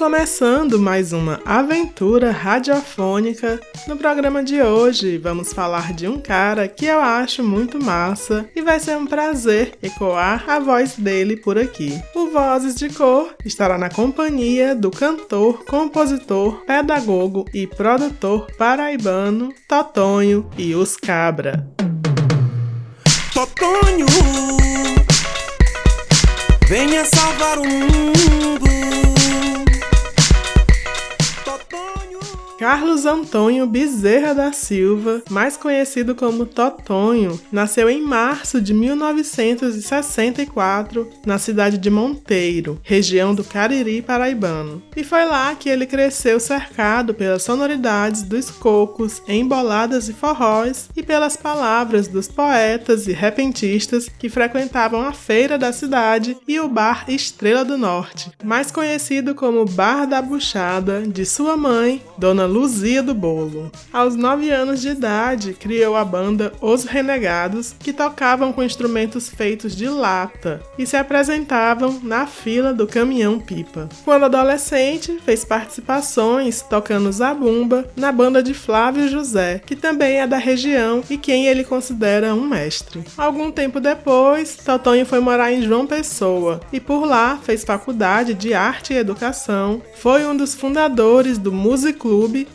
Começando mais uma aventura radiofônica. No programa de hoje, vamos falar de um cara que eu acho muito massa e vai ser um prazer ecoar a voz dele por aqui. O Vozes de Cor estará na companhia do cantor, compositor, pedagogo e produtor paraibano Totonho e os Cabra. Totonho, venha salvar o mundo. Boom! Carlos Antônio Bezerra da Silva, mais conhecido como Totonho, nasceu em março de 1964 na cidade de Monteiro, região do Cariri paraibano. E foi lá que ele cresceu cercado pelas sonoridades dos cocos, emboladas e forróis e pelas palavras dos poetas e repentistas que frequentavam a feira da cidade e o bar Estrela do Norte, mais conhecido como Bar da Buchada, de sua mãe, Dona Luzia do Bolo. Aos 9 anos de idade, criou a banda Os Renegados, que tocavam com instrumentos feitos de lata e se apresentavam na fila do caminhão-pipa. Quando adolescente, fez participações tocando zabumba na banda de Flávio José, que também é da região e quem ele considera um mestre. Algum tempo depois, Totonho foi morar em João Pessoa e por lá fez faculdade de arte e educação, foi um dos fundadores do Music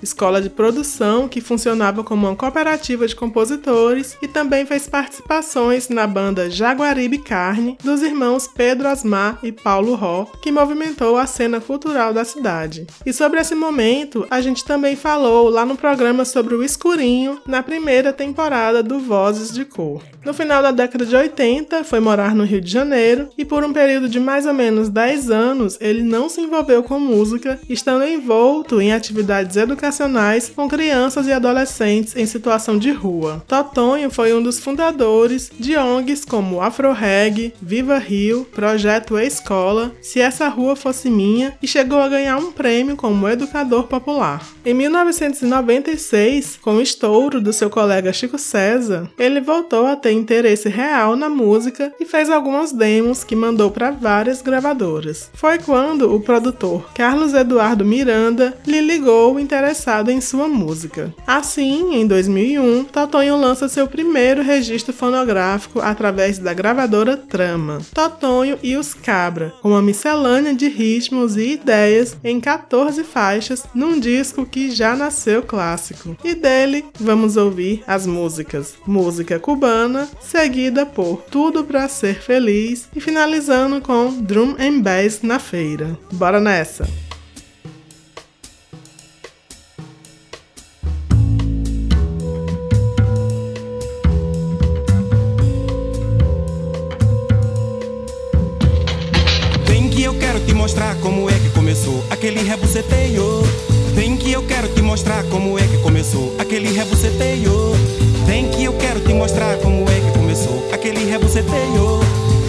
escola de produção que funcionava como uma cooperativa de compositores e também fez participações na banda Jaguaribe Carne dos irmãos Pedro Asmar e Paulo Ró, que movimentou a cena cultural da cidade. E sobre esse momento, a gente também falou lá no programa sobre o escurinho na primeira temporada do Vozes de Cor. No final da década de 80, foi morar no Rio de Janeiro e por um período de mais ou menos 10 anos ele não se envolveu com música, estando envolto em atividades educacionais educacionais com crianças e adolescentes em situação de rua. Totonho foi um dos fundadores de ONGs como AfroReg, Viva Rio, Projeto Escola, Se Essa Rua Fosse Minha e chegou a ganhar um prêmio como educador popular. Em 1996, com o estouro do seu colega Chico César, ele voltou a ter interesse real na música e fez algumas demos que mandou para várias gravadoras. Foi quando o produtor Carlos Eduardo Miranda lhe ligou interessado em sua música. Assim, em 2001, Totonho lança seu primeiro registro fonográfico através da gravadora Trama, Totonho e os Cabra, uma miscelânea de ritmos e ideias em 14 faixas num disco que já nasceu clássico. E dele vamos ouvir as músicas Música Cubana, seguida por Tudo para Ser Feliz e finalizando com Drum and Bass na feira. Bora nessa! Mostrar como é que começou aquele rebuceteio. Vem que eu quero te mostrar como é que começou aquele rebuceteio. Vem que eu quero te mostrar como é que começou aquele rebuceteio.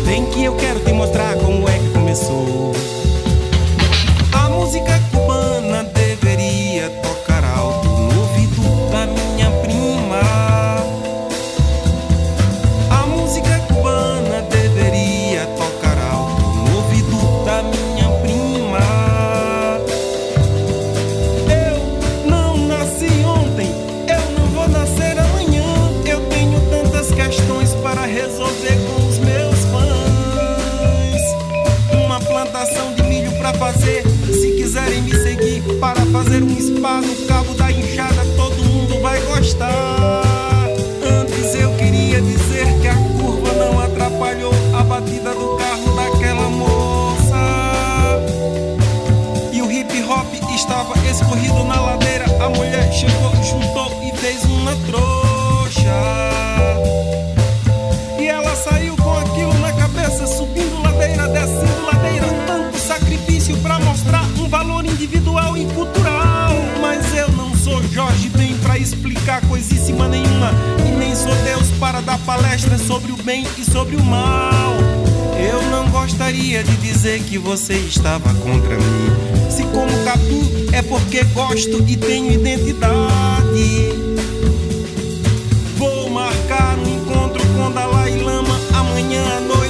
Vem que eu quero te mostrar como é que começou. A música plantação de milho para fazer. Se quiserem me seguir para fazer um spa no cabo da enxada, todo mundo vai gostar. Antes eu queria dizer que a curva não atrapalhou a batida do carro daquela moça. E o hip hop estava escorrido na ladeira. Sou Deus para dar palestra sobre o bem e sobre o mal. Eu não gostaria de dizer que você estava contra mim. Se como capim é porque gosto e tenho identidade. Vou marcar um encontro com Dalai Lama amanhã à noite,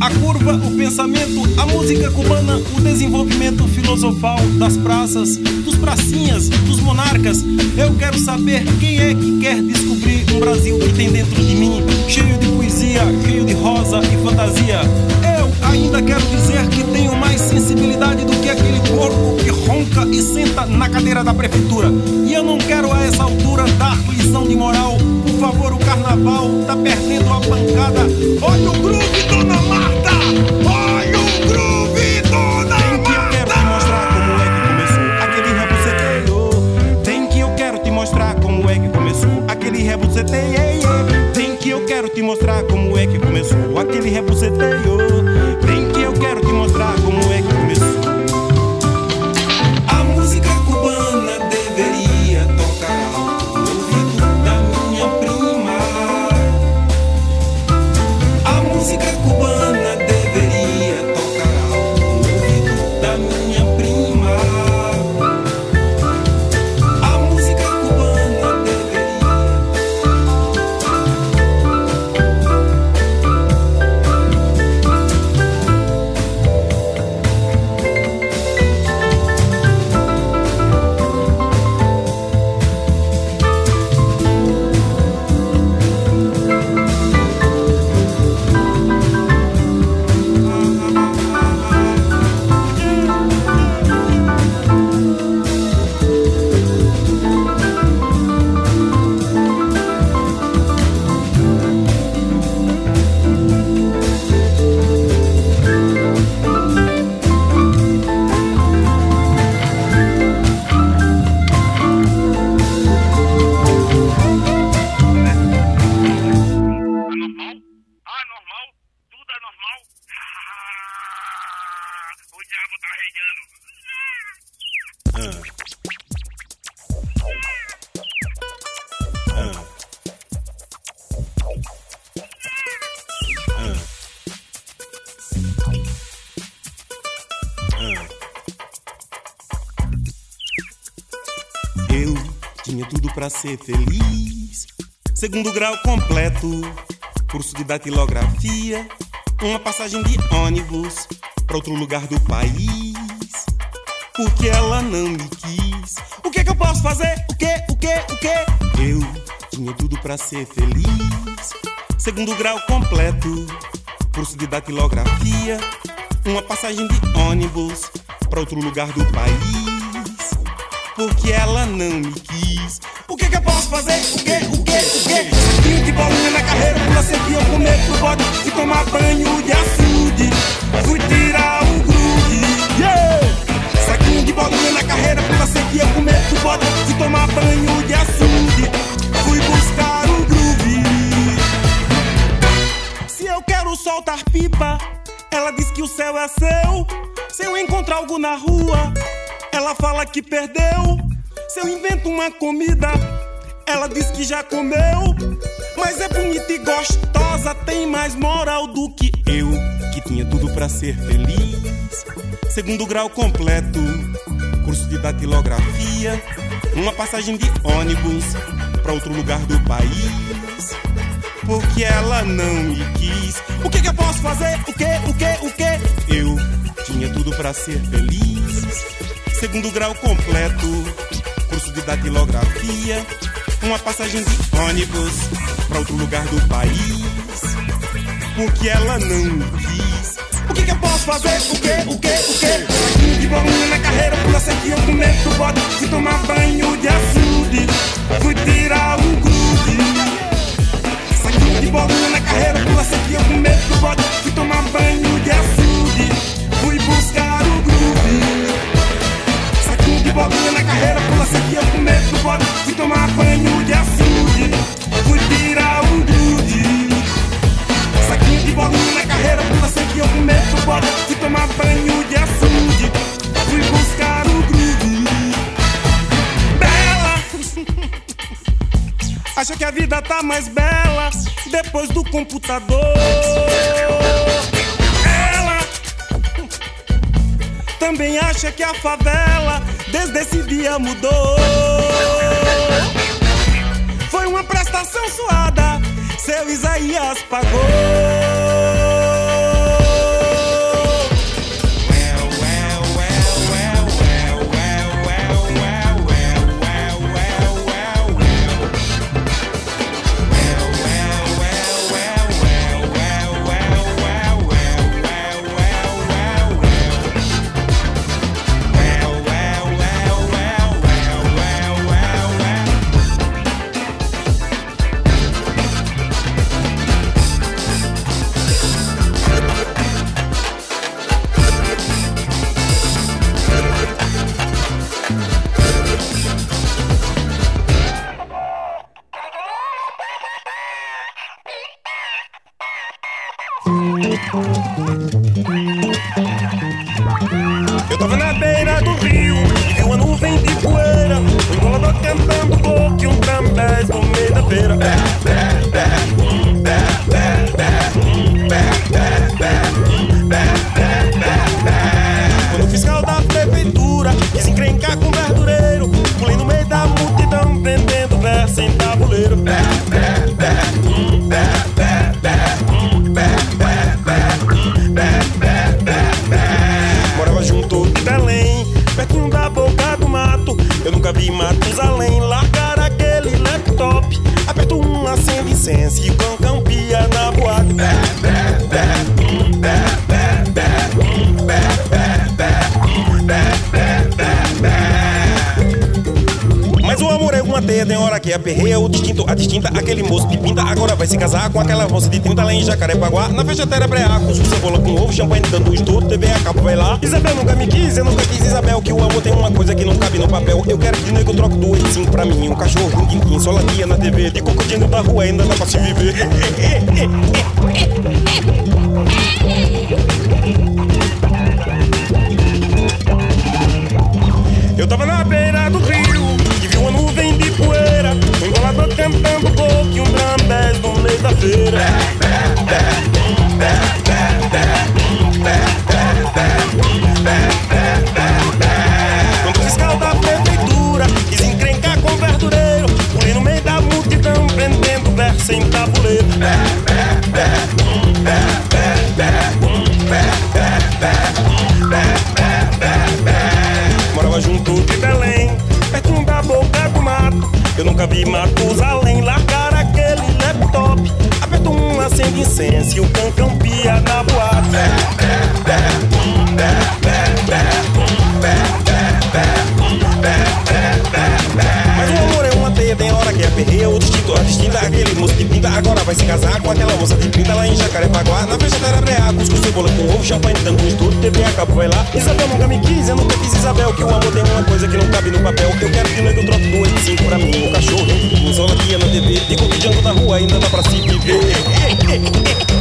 A curva, o pensamento, a música cubana, o desenvolvimento filosofal das praças, dos pracinhas, dos monarcas. Eu quero saber quem é que quer descobrir um Brasil que tem dentro de mim, cheio de poesia, cheio de rosa e fantasia. Eu ainda quero dizer que tenho mais sensibilidade do que aquele corpo que ronca e senta na cadeira da prefeitura. E eu não quero a essa altura dar lição de moral. Por favor, o carnaval tá perdendo a pancada. Olha o groove, dona Marta! Olha o groove, dona Marta! Tem que eu quero te mostrar como é que começou aquele rebuceteio. Tem que eu quero te mostrar como é que começou aquele rebuceteio. Tem ser feliz. Segundo grau completo, curso de datilografia, uma passagem de ônibus para outro lugar do país. Porque ela não me quis. O que é que eu posso fazer? O que? O que? O que? Eu tinha tudo para ser feliz. Segundo grau completo, curso de datilografia, uma passagem de ônibus para outro lugar do país. Porque ela não me quis. O que que eu posso fazer? O que? O que? O que? Saquinho de bolinha na carreira, pula sempre eu comer pro bode e tomar banho de açude. Fui tirar o grude. Yeah! Saquinho de bolinha na carreira, pula sempre eu comer pro bode e tomar banho de açude. Fui buscar o groove. Se eu quero soltar pipa, ela diz que o céu é seu. Se eu encontrar algo na rua, ela fala que perdeu. Se eu invento uma comida, ela diz que já comeu. Mas é bonita e gostosa, tem mais moral do que eu, que tinha tudo para ser feliz. Segundo grau completo, curso de datilografia, uma passagem de ônibus para outro lugar do país. Porque ela não me quis. O que, que eu posso fazer? O que, o que, o que? Eu tinha tudo para ser feliz. Segundo grau completo, curso de datilografia, uma passagem de ônibus para outro lugar do país. Porque ela não quis. O que, que eu posso fazer? O que, o que, o que? De bolinha na carreira, pula sempre eu comer do bode. Fui tomar banho de açude, fui tirar o grude. Saquinho de bolinha na carreira, pula sempre eu comer do bode. Fui tomar banho de açude, fui buscar o groove. De bolinha na carreira, pula sempre eu comer do bode. Fui tomar banho de açude, fui tirar o grude. Saquinho de bolinha na carreira, pula sempre eu comer do bode. Fui tomar banho de açude, fui buscar o groove. Bela! Acha que a vida tá mais bela depois do computador. Ela também acha que a favela desde esse dia mudou. Foi uma prestação suada, seu Isaías pagou. Com moça de 30 lá em Jacarepaguá. Na fechateira breaco, cebola com ovo, champanhe dando estouro, TV a cabo vai lá. Isabel nunca me quis, eu nunca quis Isabel, que o amor tem uma coisa que não cabe no papel. Eu quero que nego troque do 85 pra mim, um cachorro, quintim, só latia na TV. De cocodinho da rua ainda dá pra se viver. Eu tava na beira do rio e vi uma nuvem de poeira. Um engolador cantando pouco e um brambés sexta-feira. Quando o fiscal da prefeitura quis encrencar com o verdureiro, pulei no meio da multidão, prendendo verso em tabuleiro. Morava junto de Belém, perto da boca do mato. Eu nunca vi matos Matusalém largar Acende incenso e o cancão pia na boate. Mas o amor é uma teia, tem hora que é perreia, o distinto, a distinta, aquele moço de pinta. Agora vai se casar com aquela moça de pinta lá em Jacarepaguá. Na festa da breá, cuscuz, cebola com ovo, champanhe, tango, tudo, TV a cabo, vai lá. Isabel nunca me quis, eu nunca quis Isabel, que o amor tem uma coisa que não cabe no papel. Eu quero que nego troque do 85 pra mim, o cachorro, do sola que ia na TV. E com o da rua ainda dá pra se viver. Hey, hey, hey.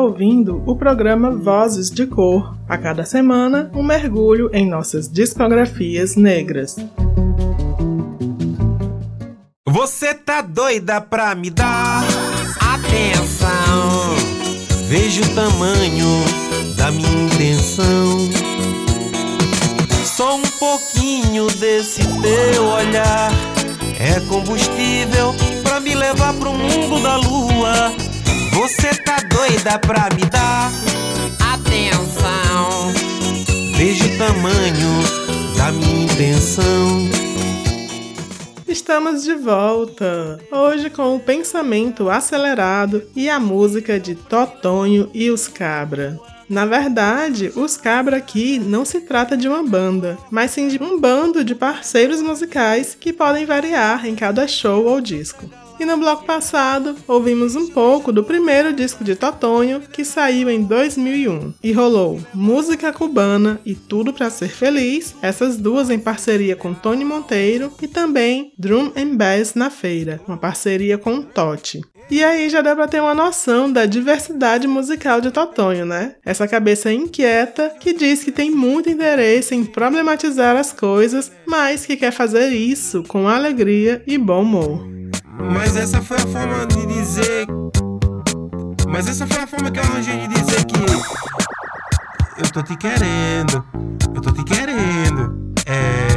Ouvindo o programa Vozes de Cor. A cada semana, um mergulho em nossas discografias negras. Você tá doida pra me dar atenção? Veja o tamanho da minha intenção. Só um pouquinho desse teu olhar é combustível pra me levar pro mundo da lua você tá doida pra me dar atenção? Veja o tamanho da minha intenção. Estamos de volta, hoje com o pensamento acelerado e a música de Totonho e os Cabra. Na verdade, os Cabra aqui não se trata de uma banda, mas sim de um bando de parceiros musicais que podem variar em cada show ou disco. E no bloco passado, ouvimos um pouco do primeiro disco de Totonho, que saiu em 2001, e rolou Música Cubana e Tudo para Ser Feliz, essas duas em parceria com Tony Monteiro, e também Drum and Bass na Feira, uma parceria com Totti. E aí já dá pra ter uma noção da diversidade musical de Totonho, né? Essa cabeça inquieta que diz que tem muito interesse em problematizar as coisas, mas que quer fazer isso com alegria e bom humor. Mas essa foi a forma de dizer. Mas essa foi a forma que eu arranjei de dizer que. Eu tô te querendo. Eu tô te querendo. É.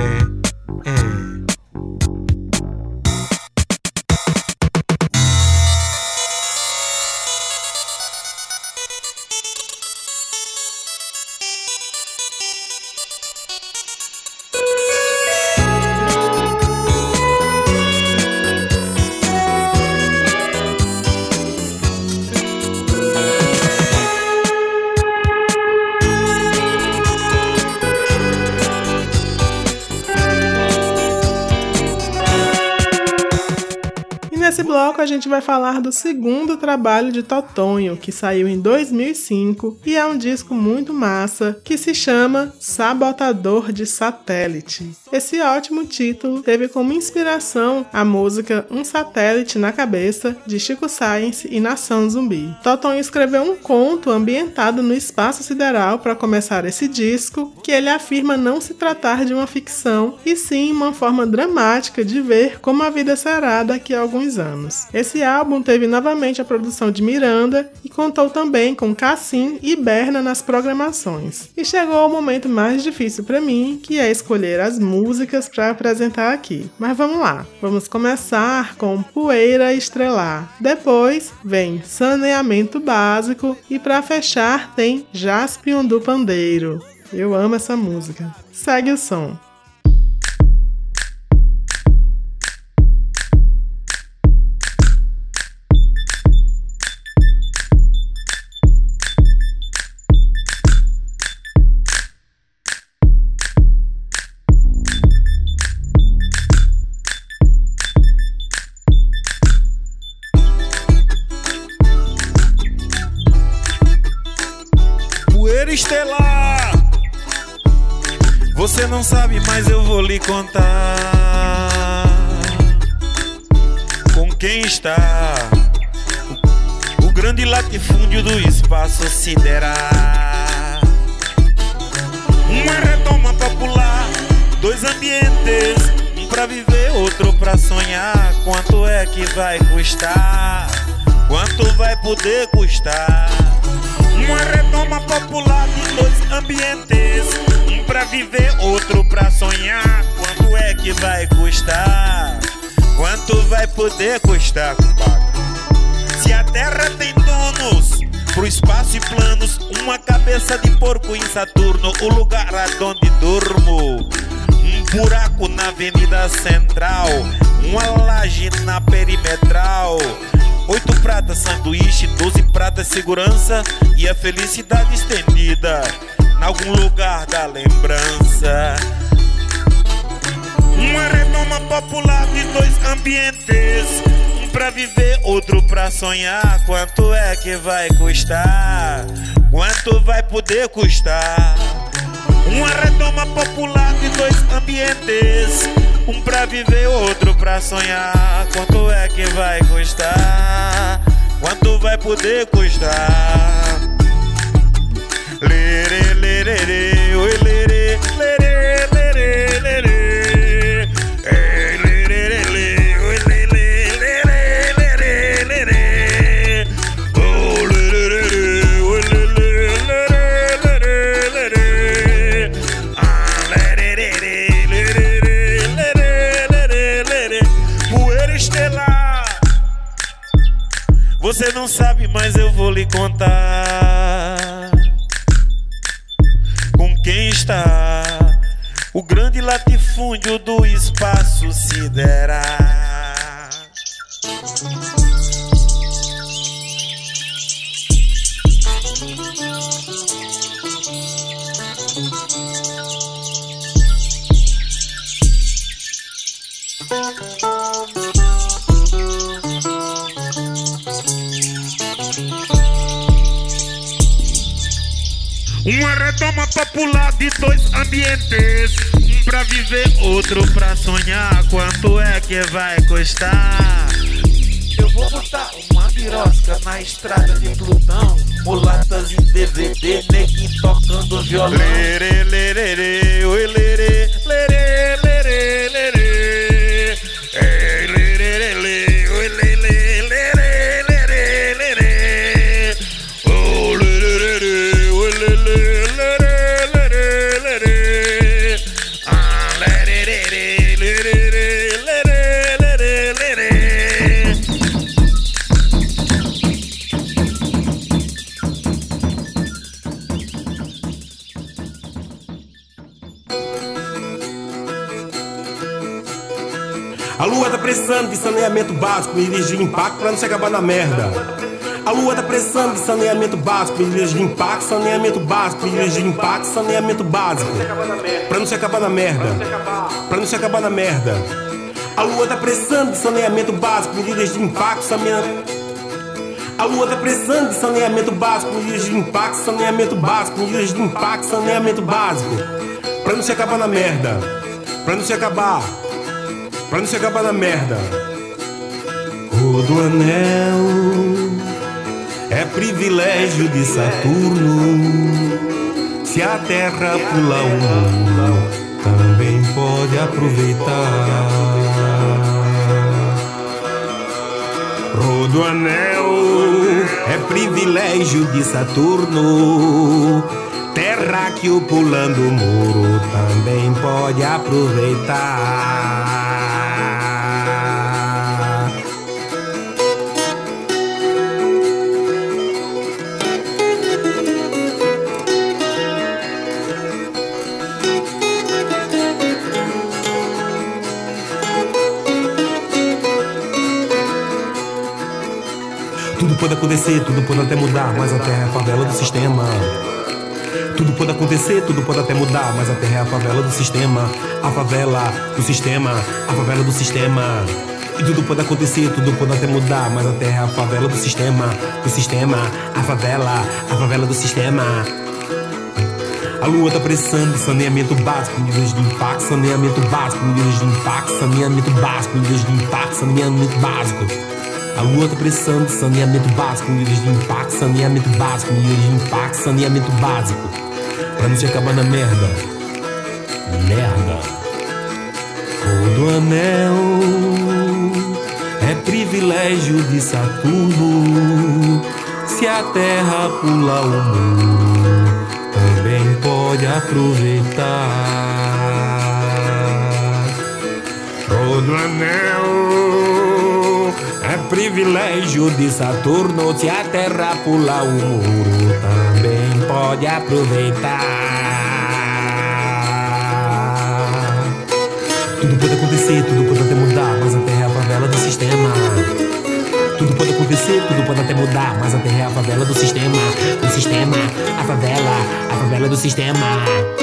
a gente vai falar do segundo trabalho de Totonho, que saiu em 2005 e é um disco muito massa que se chama Sabotador de Satélite. Esse ótimo título teve como inspiração a música Um Satélite na Cabeça de Chico Science e Nação Zumbi. Totonho escreveu um conto ambientado no espaço sideral para começar esse disco, que ele afirma não se tratar de uma ficção e sim uma forma dramática de ver como a vida será daqui a alguns anos anos. Esse álbum teve novamente a produção de Miranda e contou também com Cassim e Berna nas programações. E chegou o momento mais difícil para mim, que é escolher as músicas para apresentar aqui. Mas vamos lá. Vamos começar com Poeira Estrelar. Depois vem Saneamento Básico e para fechar tem Jaspion do Pandeiro. Eu amo essa música. Segue o som. Contar. Aonde durmo. Um buraco na Avenida Central, uma laje na perimetral. Oito pratas sanduíche, doze pratas segurança e a felicidade estendida em algum lugar da lembrança. Uma renoma popular de dois ambientes, um pra viver, outro pra sonhar. Quanto é que vai custar? Quanto vai poder custar? Uma redoma popular de dois ambientes. Um pra viver, outro pra sonhar. Quanto é que vai custar? Quanto vai poder custar? Contar. Com quem está o grande latifúndio do que vai custar? Eu vou botar uma birosca na estrada saneamento básico, ilhas de impacto, saneamento básico, ilhas de impacto, saneamento básico. Pra não se acabar na merda. Pra não se acabar na merda. A lua tá precisando de saneamento básico, ilhas de impacto, saneamento. A lua tá precisando de saneamento básico, ilhas de impacto, saneamento básico, ilhas de impacto, saneamento básico. Pra não se acabar na merda. Pra não se acabar. Pra não se acabar na merda. O do anel é privilégio de Saturno. Se a terra pula o mundo, também pode aproveitar. Rodoanel é privilégio de Saturno. Terráqueo pulando o muro também pode aproveitar. pode acontecer, tudo pode até mudar, mas a terra é a favela do sistema. Tudo pode acontecer, tudo pode até mudar, mas a terra é a favela do sistema. A favela do sistema, a favela do sistema. E tudo pode acontecer, tudo pode até mudar, mas a terra é a favela do sistema, do sistema, a favela, a favela do sistema. A lua tá pressando saneamento básico, medidas de impacto, saneamento básico, medidas de impacto, saneamento básico, medidas de impacto, saneamento básico. A lua tá saneamento básico, líderes de impacto, saneamento básico, líderes de impacto, saneamento básico. Pra não se acabar na merda. Merda. Todo anel é privilégio de Saturno. Se a terra pula o muro, também pode aproveitar. Todo anel privilégio de Saturno, se a terra pular o muro, também pode aproveitar. Tudo pode acontecer, tudo pode até mudar, mas a terra é a favela do sistema. Tudo pode acontecer, tudo pode até mudar, mas a terra é a favela do sistema. Do sistema, a favela, a favela do sistema.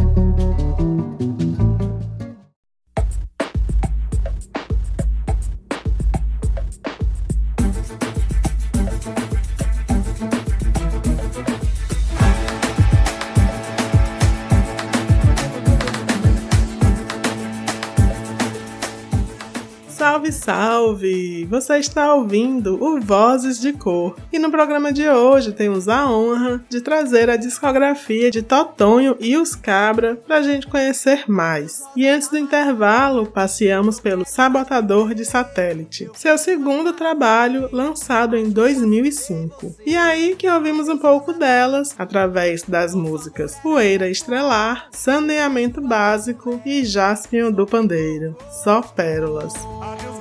Você está ouvindo o Vozes de Cor. E no programa de hoje temos a honra de trazer a discografia de Totonho e os Cabra para a gente conhecer mais. E antes do intervalo, passeamos pelo Sabotador de Satélite, seu segundo trabalho lançado em 2005. E aí que ouvimos um pouco delas através das músicas Poeira Estrelar, Saneamento Básico e Jaspion do Pandeiro. Só pérolas. Adeus,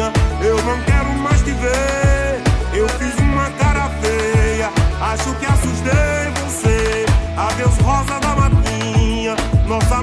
matinha, eu não quero mais te ver. Eu fiz uma cara feia, acho que assustei você. Adeus, rosa da matinha, nosso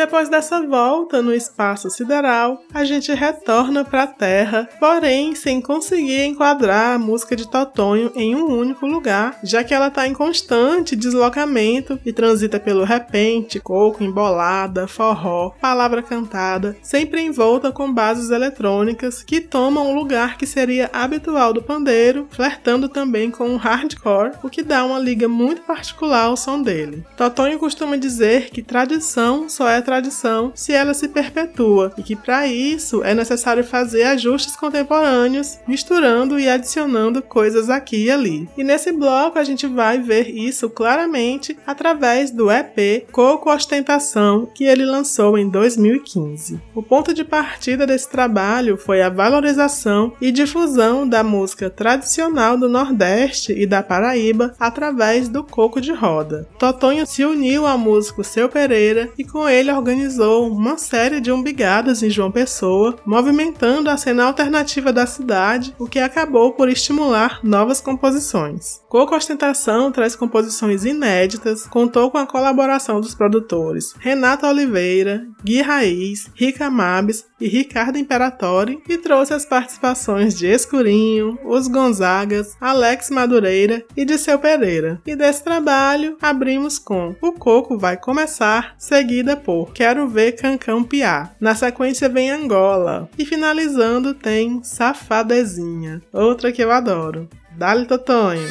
depois dessa volta no espaço sideral, a gente retorna para a Terra, porém sem conseguir enquadrar a música de Totonho em um único lugar, já que ela está em constante deslocamento e transita pelo repente, coco, embolada, forró, palavra cantada, sempre envolta com bases eletrônicas que tomam o lugar que seria habitual do pandeiro, flertando também com o hardcore, o que dá uma liga muito particular ao som dele. Totonho costuma dizer que tradição só é tradição se ela se perpetua e que para isso é necessário fazer ajustes contemporâneos, misturando e adicionando coisas aqui e ali. E nesse bloco a gente vai ver isso claramente através do EP Coco Ostentação que ele lançou em 2015. O ponto de partida desse trabalho foi a valorização e difusão da música tradicional do Nordeste e da Paraíba através do coco de roda. Totonho se uniu ao músico Seu Pereira e com ele organizou uma série de umbigadas em João Pessoa, movimentando a cena alternativa da cidade, o que acabou por estimular novas composições. Coco Ostentação traz composições inéditas, contou com a colaboração dos produtores Renato Oliveira, Gui Raiz, Rica Mabes e Ricardo Imperatori e trouxe as participações de Escurinho, Os Gonzagas, Alex Madureira e de Seu Pereira. E desse trabalho abrimos com O Coco Vai Começar, seguida por Quero Ver Cancão Piar. Na sequência vem Angola e finalizando tem Safadezinha, outra que eu adoro. Dali Totonho.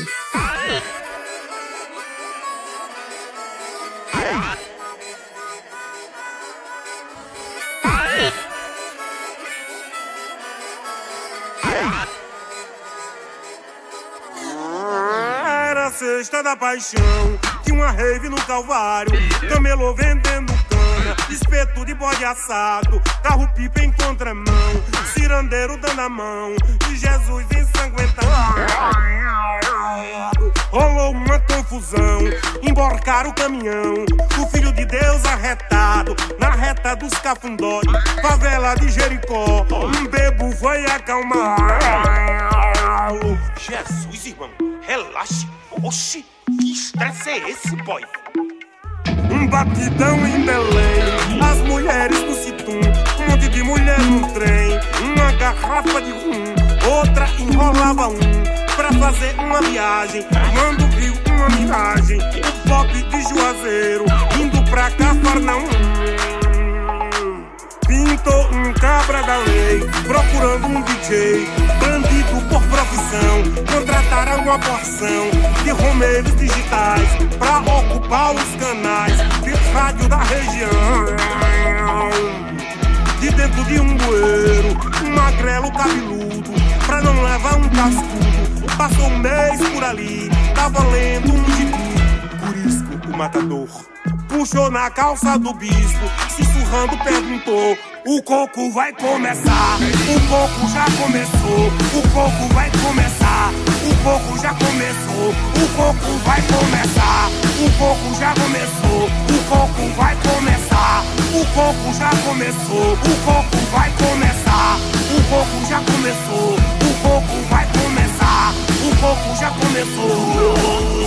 Era a sexta da paixão, tinha uma rave no Calvário, camelô vendendo cana, espeto de bode assado, carro pipa em contramão, cirandeiro dando a mão, e Jesus ensanguentado. Rolou uma confusão, emborcaram o caminhão, o filho de Deus arretado, na reta dos cafundós, favela de Jericó, um bebo foi acalmar. Jesus, irmão, relaxe. Oxi, que estresse é esse, boy? Um batidão em Belém, as mulheres do Citum, um monte de mulher no trem, uma garrafa de rum, outra enrolava um, pra fazer uma viagem, quando viu uma miragem, o pop de Juazeiro, indo pra Cafarnaum. Da lei, procurando um DJ, bandido por profissão. Contrataram uma porção de romeiros digitais pra ocupar os canais de rádio da região. De dentro de um bueiro, um magrelo cabeludo, pra não levar um cascudo. Passou um mês por ali, tava lendo um gibi. Por isso o matador puxou na calça do bispo, sussurrando perguntou: O coco vai começar? O coco já começou, o coco vai começar. O coco já começou, o coco vai começar. O coco já começou, o coco vai começar. O coco já começou, o coco vai começar. O coco já começou, o coco vai começar. O coco já começou.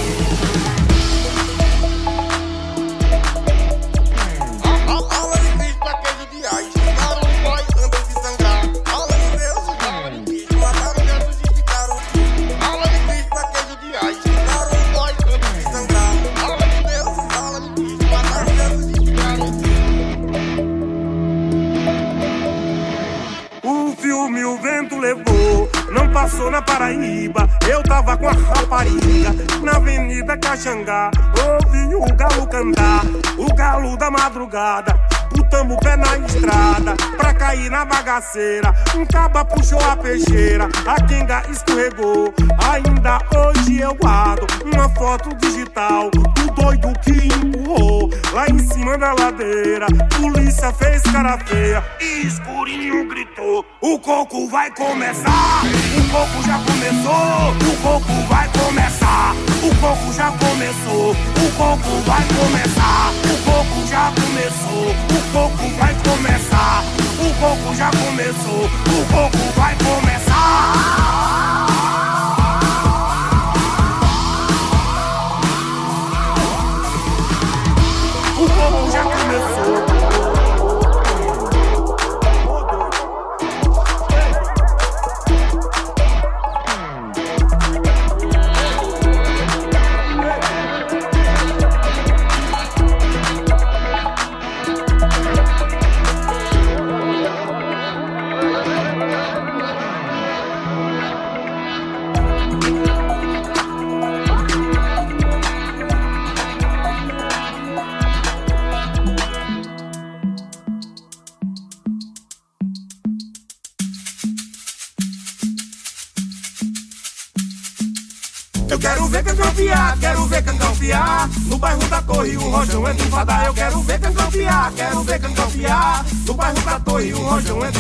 Passou na Paraíba. Eu tava com a rapariga na Avenida Caxangá. Ouvi o galo cantar, o galo da madrugada. Botamos o pé na estrada pra cair na bagaceira. Um caba puxou a peixeira, a quenga escorregou. Ainda hoje eu guardo uma foto digital do doido que empurrou lá em cima da ladeira. Polícia fez cara feia e escurinho gritou: O coco vai começar! O coco já começou! O coco vai começar! O coco já começou! O coco vai começar! O coco já começou! O coco vai começar! O coco já começou! O coco vai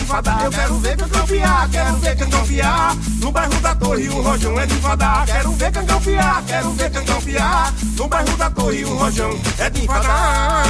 Enfadar. Eu quero ver Cangão quero ver Cangão. No bairro da Torre o Rojão entra enfadar. Quero ver Cangão quero ver Cangão. No bairro da Torre o Rojão é de enfadar.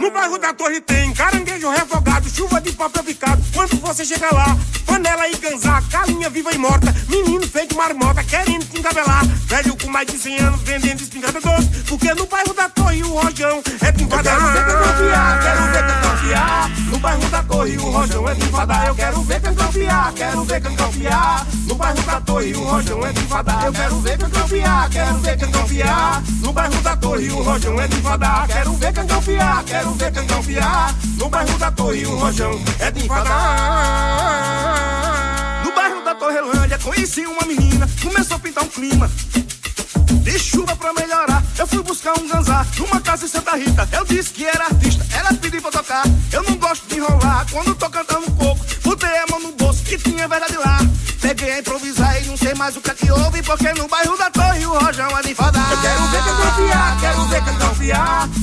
No bairro da Torre tem caranguejo refogado, chuva de papel picado. Quando você chega lá, panela e ganzá, galinha viva e morta, menino feito marmota, querendo te engabelar. Velho com mais de 100 anos vendendo espingarda doce, porque no bairro da Torre o rojão é. Eu quero ver cangampiar, quero ver cangampiar. No bairro da Torre o rojão é enfadar. Eu quero ver cangampiar, quero ver cangampiar. No bairro da Torre o rojão é enfadar. Eu quero ver cangampiar, quero ver cangampiar. No bairro da Torre o rojão é enfadar. Quero ver cangampiar, quero ver cangampiar. No bairro da Torre o rojão é de enfadar. No bairro da Torrelândia conheci uma menina, começou a pintar um clima. De chuva pra melhorar, eu fui buscar um ganzá numa casa em Santa Rita. Eu disse que era artista, ela pediu pra tocar. Eu não gosto de enrolar quando tô cantando um coco. Botei a mão no bolso que tinha verdade lá. Peguei a improvisar e não sei mais o que é que houve, porque no bairro da Torre o Rojão é de fadar. Eu quero ver cangampiar, quero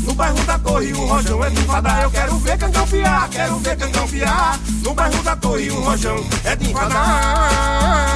No bairro da Torre o rojão é de enfadar. Eu quero ver cangampiar, quero ver cangampiar. No bairro da Torre o rojão é de enfadar.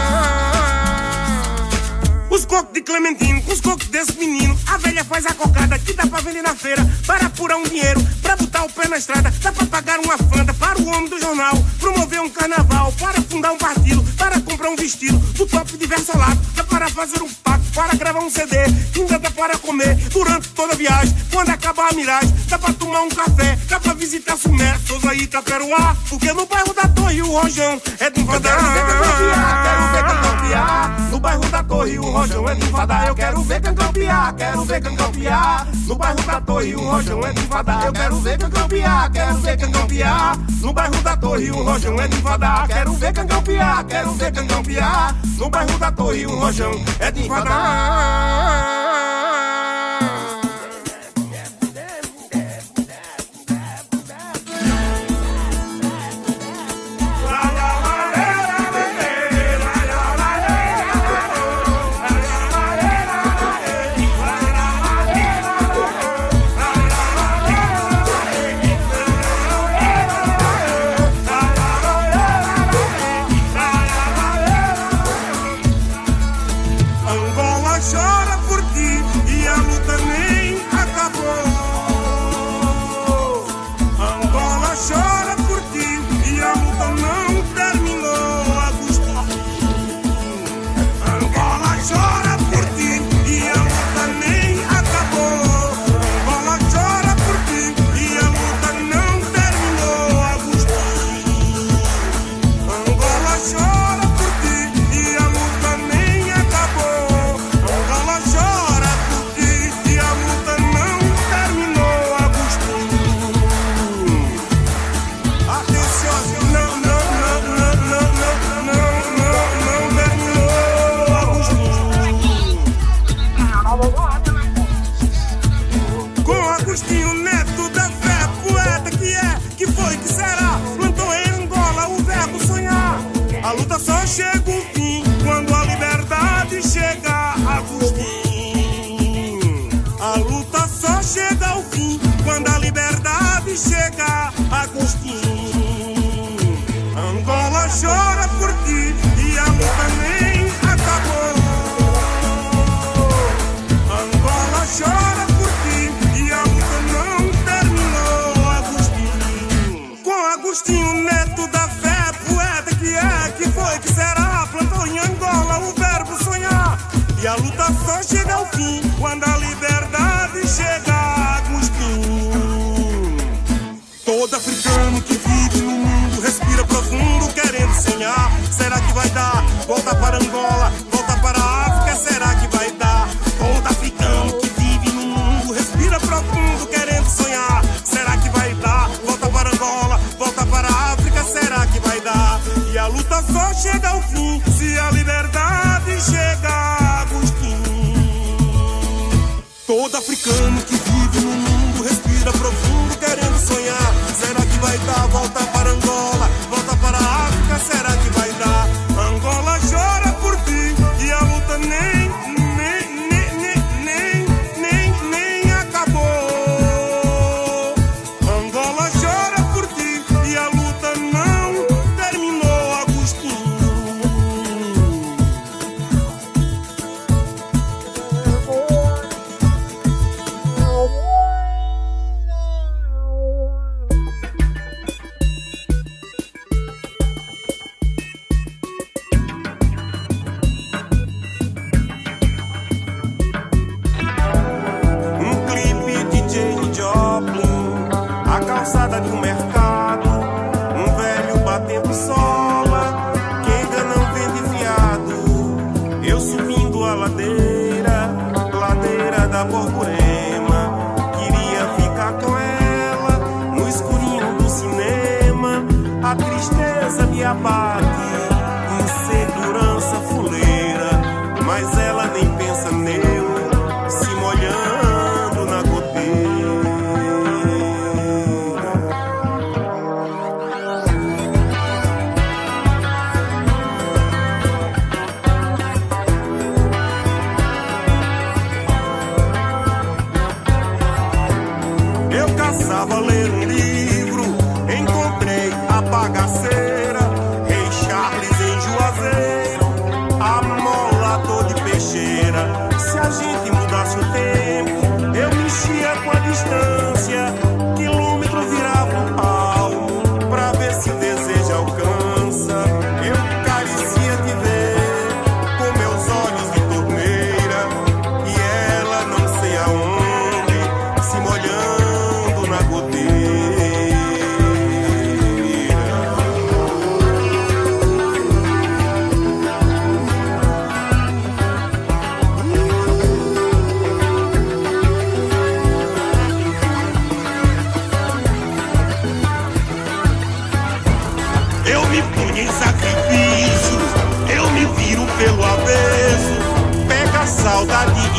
Os cocos de Clementino, com os cocos desse menino. A velha faz a cocada que dá pra vender na feira. Para apurar um dinheiro, pra botar o pé na estrada. Dá pra pagar uma fanta para o homem do jornal. Promover um carnaval, para fundar um partido. Para comprar um vestido do top de versolado. Dá para fazer um pacto, para gravar um CD. Ainda dá para comer durante toda a viagem. Quando acabar a miragem, dá pra tomar um café. Dá pra visitar Sumé, Souza e Itaperuá. Porque no bairro da Torre o Rojão é de enfadar. Eu quero ver cangampiar, quero ver cangampiar. No bairro da Torre o Rojão é de enfadar. Eu quero ver cangampiar, quero ver cangampiar. No bairro da Torre o Rojão é de enfadar. Eu quero ver cangampiar, quero ver cangampiar. No bairro da Torre o Rojão é de enfadar. Quero ver cangampiar, quero ver cangampiar. No bairro da Torre o Rojão é de enfadar.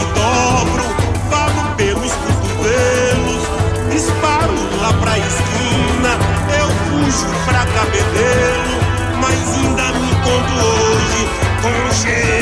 me dobro, vago pelos cotovelos, disparo lá pra esquina, eu fujo pra cabedelo, mas ainda me encontro hoje com cheiro.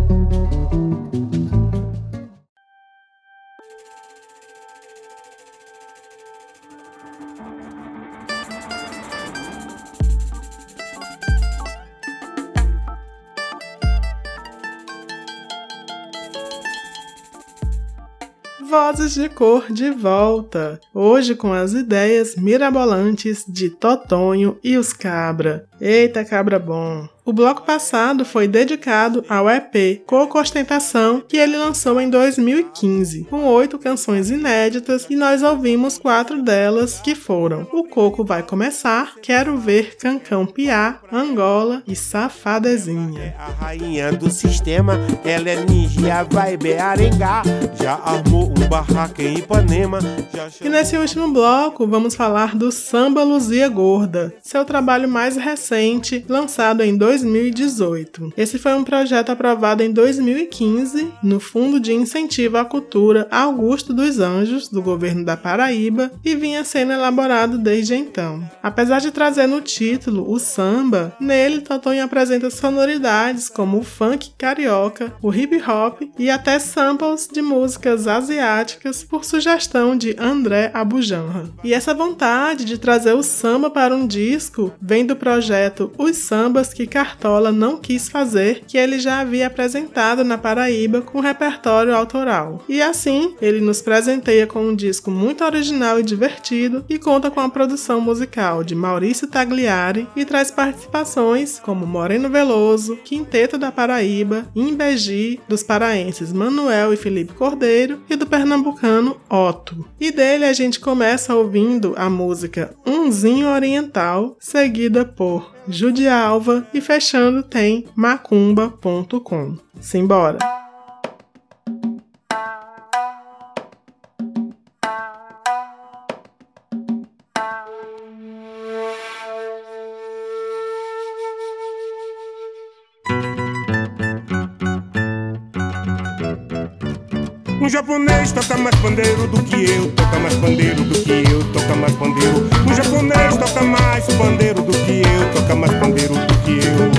De Cor de volta, hoje com as ideias mirabolantes de Totonho e os Cabra. Eita, cabra bom! O bloco passado foi dedicado ao EP Coco Ostentação, que ele lançou em 2015, com oito canções inéditas e nós ouvimos quatro delas, que foram O Coco Vai Começar, Quero Ver Cancão Piá, Angola e Safadezinha. A rainha do sistema, ela é ninja, vai Bearengar, já armou um barraco em Ipanema. E nesse último bloco vamos falar do Samba Luzia Gorda, seu trabalho mais recente, lançado em 2018. Esse foi um projeto aprovado em 2015 no Fundo de Incentivo à Cultura Augusto dos Anjos, do governo da Paraíba, e vinha sendo elaborado desde então. Apesar de trazer no título o samba, nele Totonho apresenta sonoridades como o funk carioca, o hip hop e até samples de músicas asiáticas por sugestão de André Abujanra. E essa vontade de trazer o samba para um disco vem do projeto Os Sambas que Cartola não quis fazer, que ele já havia apresentado na Paraíba com repertório autoral. E assim, ele nos presenteia com um disco muito original e divertido e conta com a produção musical de Maurício Tagliari e traz participações como Moreno Veloso, Quinteto da Paraíba, Imbegi, dos paraenses Manuel e Felipe Cordeiro e do pernambucano Otto. E dele a gente começa ouvindo a música Umzinho Oriental, seguida por Judia Alva e fechando tem macumba.com. Simbora! Japonês toca mais pandeiro do que eu, toca mais pandeiro do que eu, toca mais pandeiro. Um japonês toca mais pandeiro do que eu, toca mais pandeiro do que eu.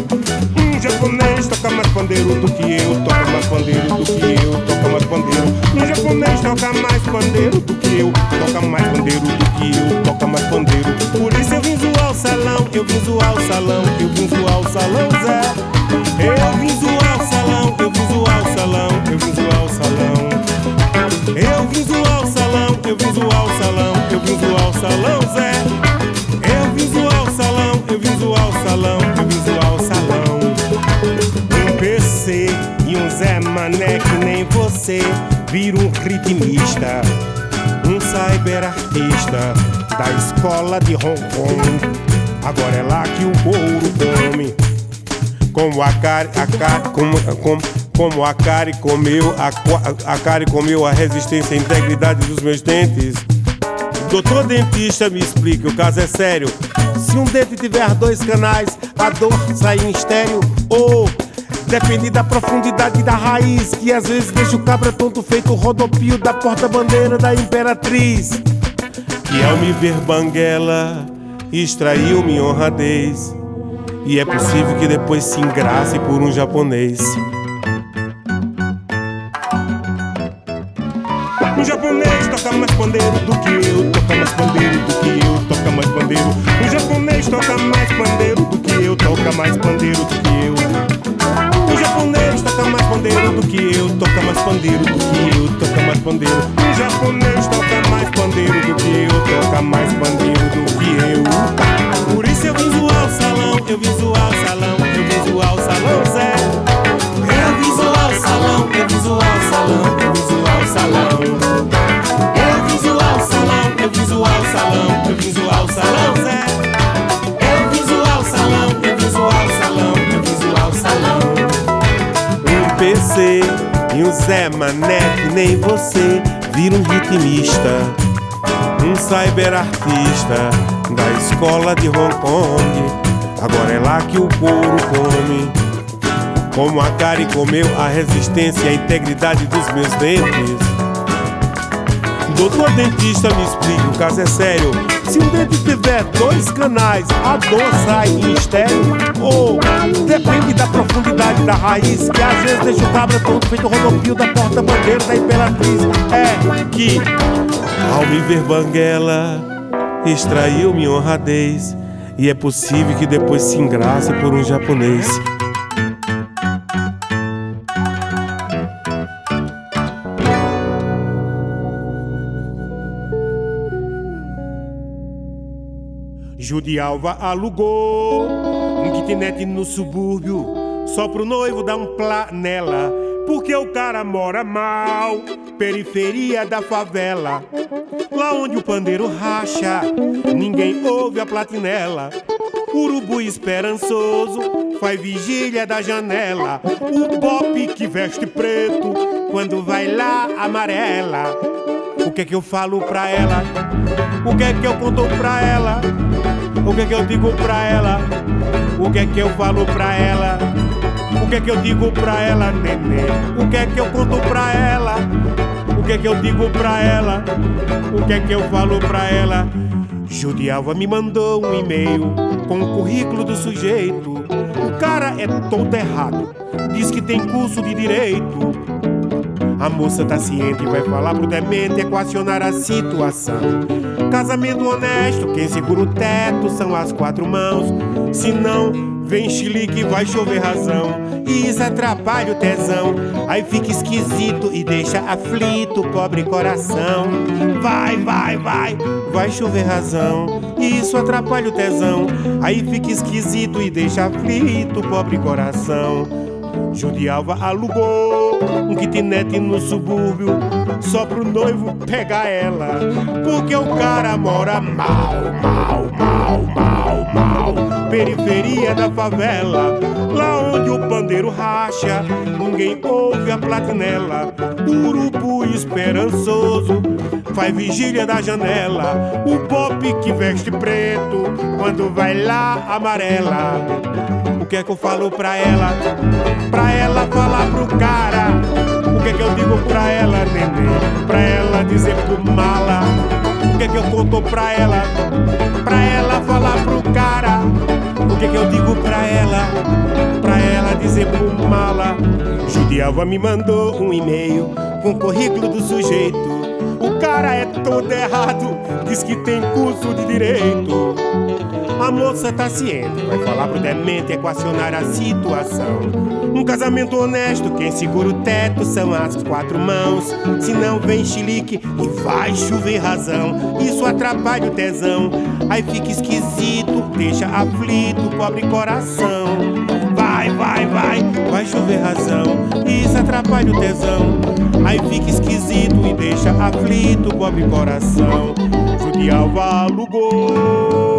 Um japonês toca mais pandeiro do que eu, toca mais pandeiro do que eu, toca mais pandeiro. Um japonês toca mais pandeiro do que eu, toca mais pandeiro do que eu, toca mais pandeiro. Por isso eu vim zoar o salão, eu vim zoar o salão, eu vim zoar o salão, Zé. Eu vim zoar o salão, eu vim zoar o salão, eu vim zoar o salão. Eu vim zoar o salão, eu vim zoar o salão, eu vim zoar o salão, Zé. Eu vim zoar o salão, eu vim zoar o salão, eu vim zoar o salão. Um PC e um Zé Mané que nem você vira um ritmista. Um cyberartista da escola de Hong Kong. Agora é lá que o couro come. Como a Cari, a Cari, como, como, como a Cari comeu, a, a Cari comeu a resistência e a integridade dos meus dentes. Doutor dentista, me explique, o caso é sério. Se um dente tiver dois canais, a dor sai em estéreo ou depende da profundidade da raiz, que às vezes deixa o cabra tonto feito rodopio da porta-bandeira da imperatriz. Que ao me ver banguela, extraiu minha honradez. E é possível que depois se engrace por um japonês. Toca mais pandeiro do que eu, toca mais pandeiro do que eu, toca mais pandeiro. Um japonês toca mais pandeiro do que eu, toca mais pandeiro do que eu. Um japonês toca mais pandeiro do que eu, toca mais pandeiro do que eu, toca mais pandeiro. Um japonês toca mais pandeiro do que eu, toca mais pandeiro do que eu. Por isso eu vim zoar o salão, eu vim zoar o salão, eu vim zoar o salão, Zé. Eu vim zoar o salão, eu vim zoar o salão, eu vim zoar o salão. Zoar o salão, eu vim zoar o salão, eu vim zoar o salão, Zé. Zoar o salão, eu vim zoar o salão, eu vim zoar o salão. Um PC e um Zé Mané que nem você vira um ritmista. Um cyberartista da escola de Hong Kong. Agora é lá que o couro come. Como a Kari comeu a resistência e a integridade dos meus dentes. Doutor dentista, me explique, o caso é sério. Se um dente tiver dois canais, a dor sai em estéreo. Ou depende da profundidade da raiz, que às vezes deixa o cabra todo feito rodopio da porta-bandeira da Imperatriz. É que, ao me ver banguela, extraiu minha honradez. E é possível que depois se engrace por um japonês. Judialva alugou um kitnet no subúrbio só pro noivo dar um planela. Porque o cara mora mal, periferia da favela. Lá onde o pandeiro racha, ninguém ouve a platinela. Urubu esperançoso faz vigília da janela. O pop que veste preto quando vai lá amarela. O que é que eu falo pra ela? O que é que eu conto pra ela? O que é que eu digo pra ela? O que é que eu falo pra ela? O que é que eu digo pra ela, nenê? O que é que eu conto pra ela? O que é que eu digo pra ela? O que é que eu falo pra ela? Judialva me mandou um e-mail com o currículo do sujeito. O cara é todo errado, diz que tem curso de direito. A moça tá ciente e vai falar pro demente equacionar a situação. Casamento honesto, quem segura o teto são as quatro mãos. Se não, vem chilique, vai chover razão. E isso atrapalha o tesão. Aí fica esquisito e deixa aflito o pobre coração. Vai, vai, vai, vai chover razão. E isso atrapalha o tesão. Aí fica esquisito e deixa aflito o pobre coração. Judialva alugou um kitnet no subúrbio só pro noivo pegar ela. Porque o cara mora mal, mal, mal, mal, mal. Periferia da favela, lá onde o pandeiro racha, ninguém ouve a platinela. Urubu esperançoso faz vigília da janela. O pop que veste preto quando vai lá amarela. Que é que eu falo pra ela? Pra ela falar pro cara. O que é que eu digo pra ela, nenê? Pra ela dizer pro mala. O que é que eu conto pra ela? Pra ela falar pro cara. O que é que eu digo pra ela? Pra ela dizer pro mala. Judialva me mandou um e-mail com o currículo do sujeito. O cara é todo errado, diz que tem curso de direito. A moça tá ciente, vai falar pro demente equacionar a situação. Um casamento honesto, quem segura o teto são as quatro mãos. Se não vem chilique e vai chover razão. Isso atrapalha o tesão, aí fica esquisito, deixa aflito o pobre coração. Vai, vai, vai, vai chover razão. Isso atrapalha o tesão, aí fica esquisito e deixa aflito o pobre coração. Judialva alugou.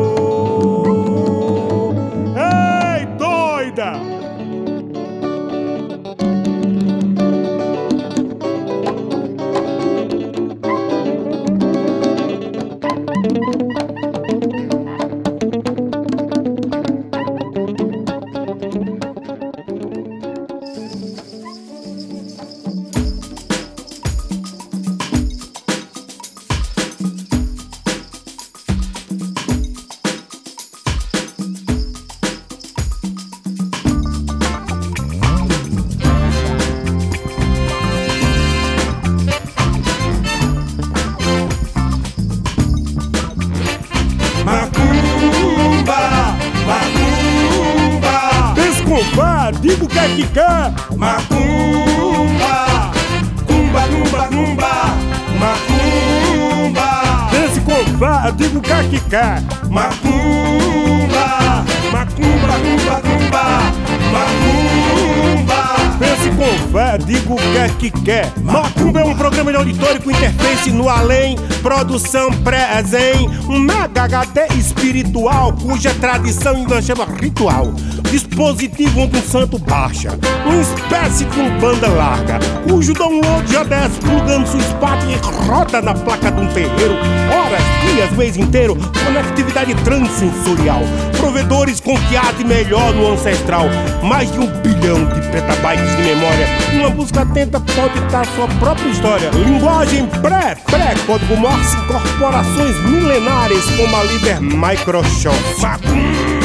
Produção pré-zen, um mega HD espiritual cuja tradição ainda chama ritual. Dispositivo onde um santo baixa, uma espécie um banda larga, cujo download já desce plugando sua espada e roda na placa de um terreiro, horas, dias, mês inteiro, conectividade transensorial, provedores com que arte melhor no ancestral, mais de um bilhão de petabytes de memória. Uma busca atenta pode dar sua própria história. Linguagem pré, pré, código Morse, corporações milenares como a líder Microsoft.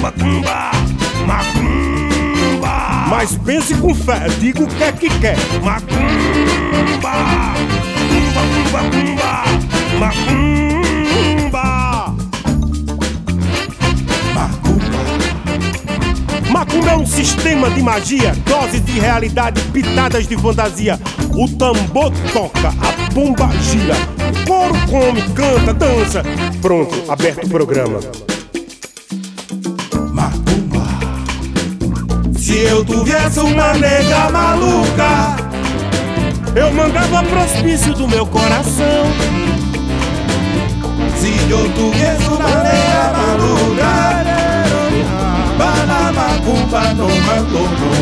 Macumba, macumba, cumba, cumba, macumba. Mas pense com fé, diga o que é que quer. Macumba, cumba, cumba, cumba, macumba. Macumba é um sistema de magia, doses de realidade, pitadas de fantasia. O tambor toca, a bomba gira, o coro come, canta, dança. Pronto, aberto o programa. Se eu tivesse uma nega maluca, Eu mandava pro hospício do meu coração. se eu tivesse uma nega maluca, bala macumba no mandono.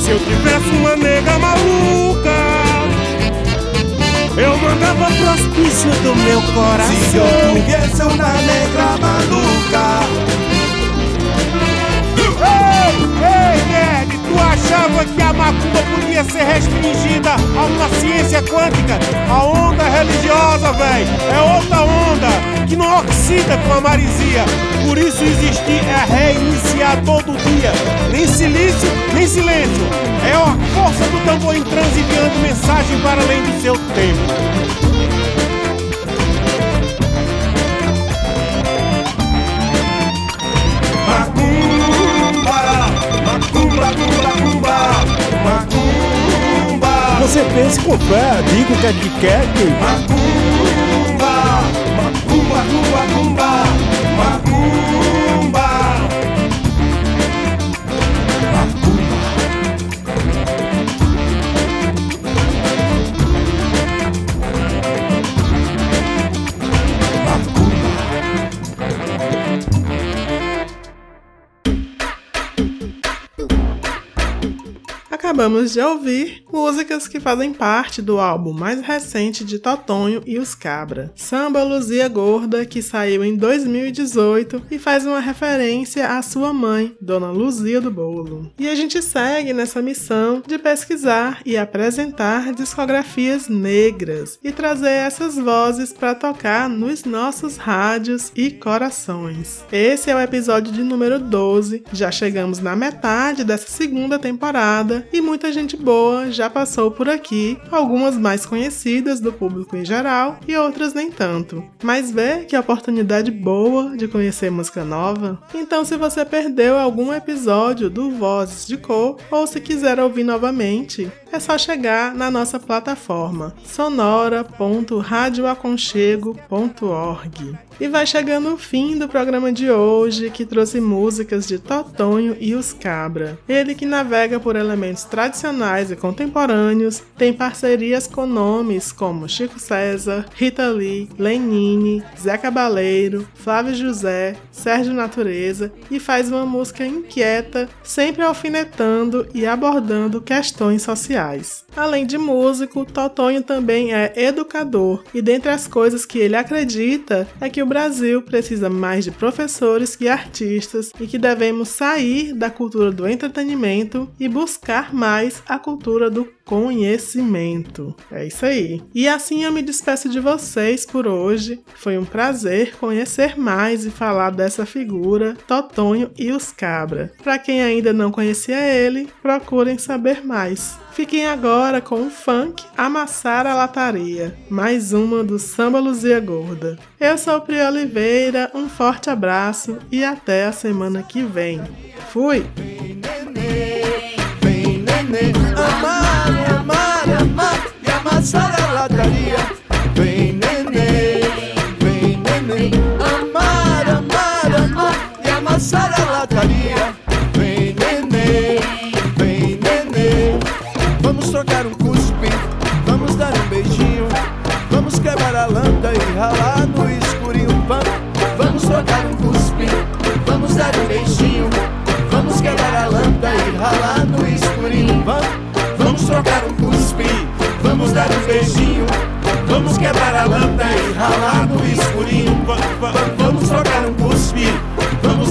Se eu tivesse uma nega maluca, eu mandava pro hospício do meu Se eu coração. tivesse uma nega maluca, Ei, Ned, tu achava que a macumba podia ser restringida a uma ciência quântica? A onda religiosa, véi, é outra onda que não oxida com a marisia. Por isso existir é reiniciar todo dia. Nem silício, nem silêncio. É a força do tambor enviando mensagem para além do seu tempo. Você pense com fé, diga o que é que quer, que Acabamos de ouvir músicas que fazem parte do álbum mais recente de Totonho e os Cabra. Samba Luzia Gorda, que saiu em 2018 e faz uma referência à sua mãe, Dona Luzia do Bolo. E a gente segue nessa missão de pesquisar e apresentar discografias negras e trazer essas vozes para tocar nos nossos rádios e corações. Esse é o episódio de número 12, já chegamos na metade dessa segunda temporada e muita gente boa já passou por aqui, algumas mais conhecidas do público em geral e outras nem tanto. Mas vê que oportunidade boa de conhecer música nova? Então, se você perdeu algum episódio do Vozes de Cor ou se quiser ouvir novamente, é só chegar na nossa plataforma sonora.radioaconchego.org. E vai chegando o fim do programa de hoje, que trouxe músicas de Totonho e os Cabra. Ele que navega por elementos tradicionais e contemporâneos, tem parcerias com nomes como Chico César, Rita Lee, Lenine, Zé Cabaleiro, Flávio José, Sérgio Natureza e faz uma música inquieta, sempre alfinetando e abordando questões sociais. Além de músico, Totonho também é educador e dentre as coisas que ele acredita é que o Brasil precisa mais de professores que artistas e que devemos sair da cultura do entretenimento e buscar mais a cultura do conhecimento. É isso aí. E assim eu me despeço de vocês por hoje. Foi um prazer conhecer mais e falar dessa figura, Totonho e os Cabra. Para quem ainda não conhecia ele, procurem saber mais. Fiquem agora com o funk Amassar a Lataria, mais uma do Samba Luzia Gorda. Eu sou Pri Oliveira, um forte abraço e até a semana que vem. Fui! Vamos quebrar a lâmpada e ralar no escurinho. Vamos, vamos trocar um cuspe, vamos dar um beijinho. Vamos quebrar a lâmpada e ralar no escurinho. Vamos, vamos trocar um cuspe, vamos dar um beijinho. Vamos quebrar a lâmpada e ralar no escurinho. Va- va- Vamos trocar um cuspe, vamos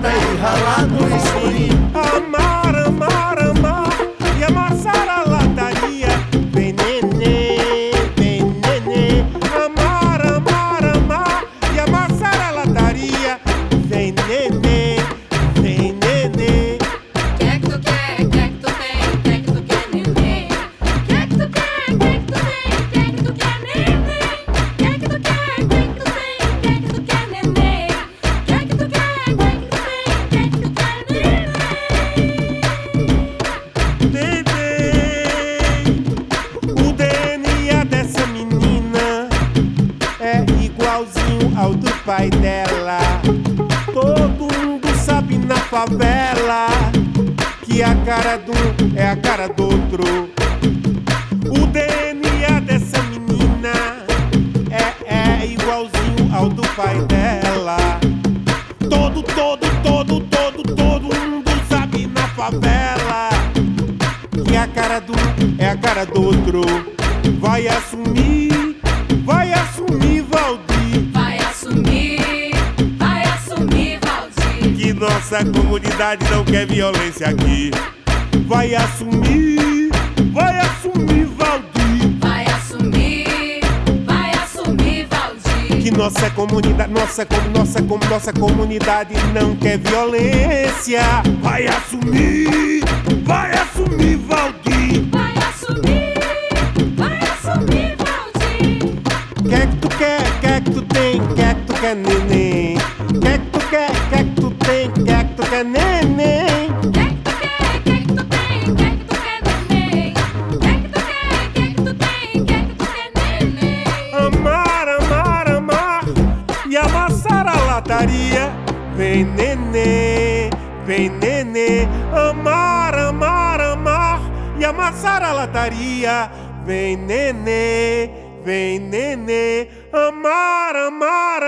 canta e rala no escurinho. Amar, a cara do outro. Vai assumir, vai assumir, Valdir, Vai assumir, vai assumir, Valdir. que nossa comunidade não quer violência aqui. Vai assumir, vai assumir, Valdir, Vai assumir, vai assumir, Valdir. que nossa comunidade, nossa como nossa como nossa comunidade não quer violência. Vai assumir, vai assumir, quer que tu quer neném. Quer que tu quer, quer que tu tem, quer que tu quer neném. Amar, amar, amar e amassar a lataria. Vem neném, vem neném. Amar, amar, amar e amassar a lataria. Vem neném, vem neném. Amar, amar,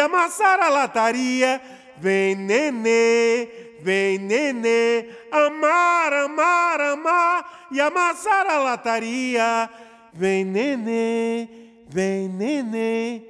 amassar a lataria. Vem neném, vem neném. Amar, amar, amar e amassar a lataria. Vem neném, vem neném.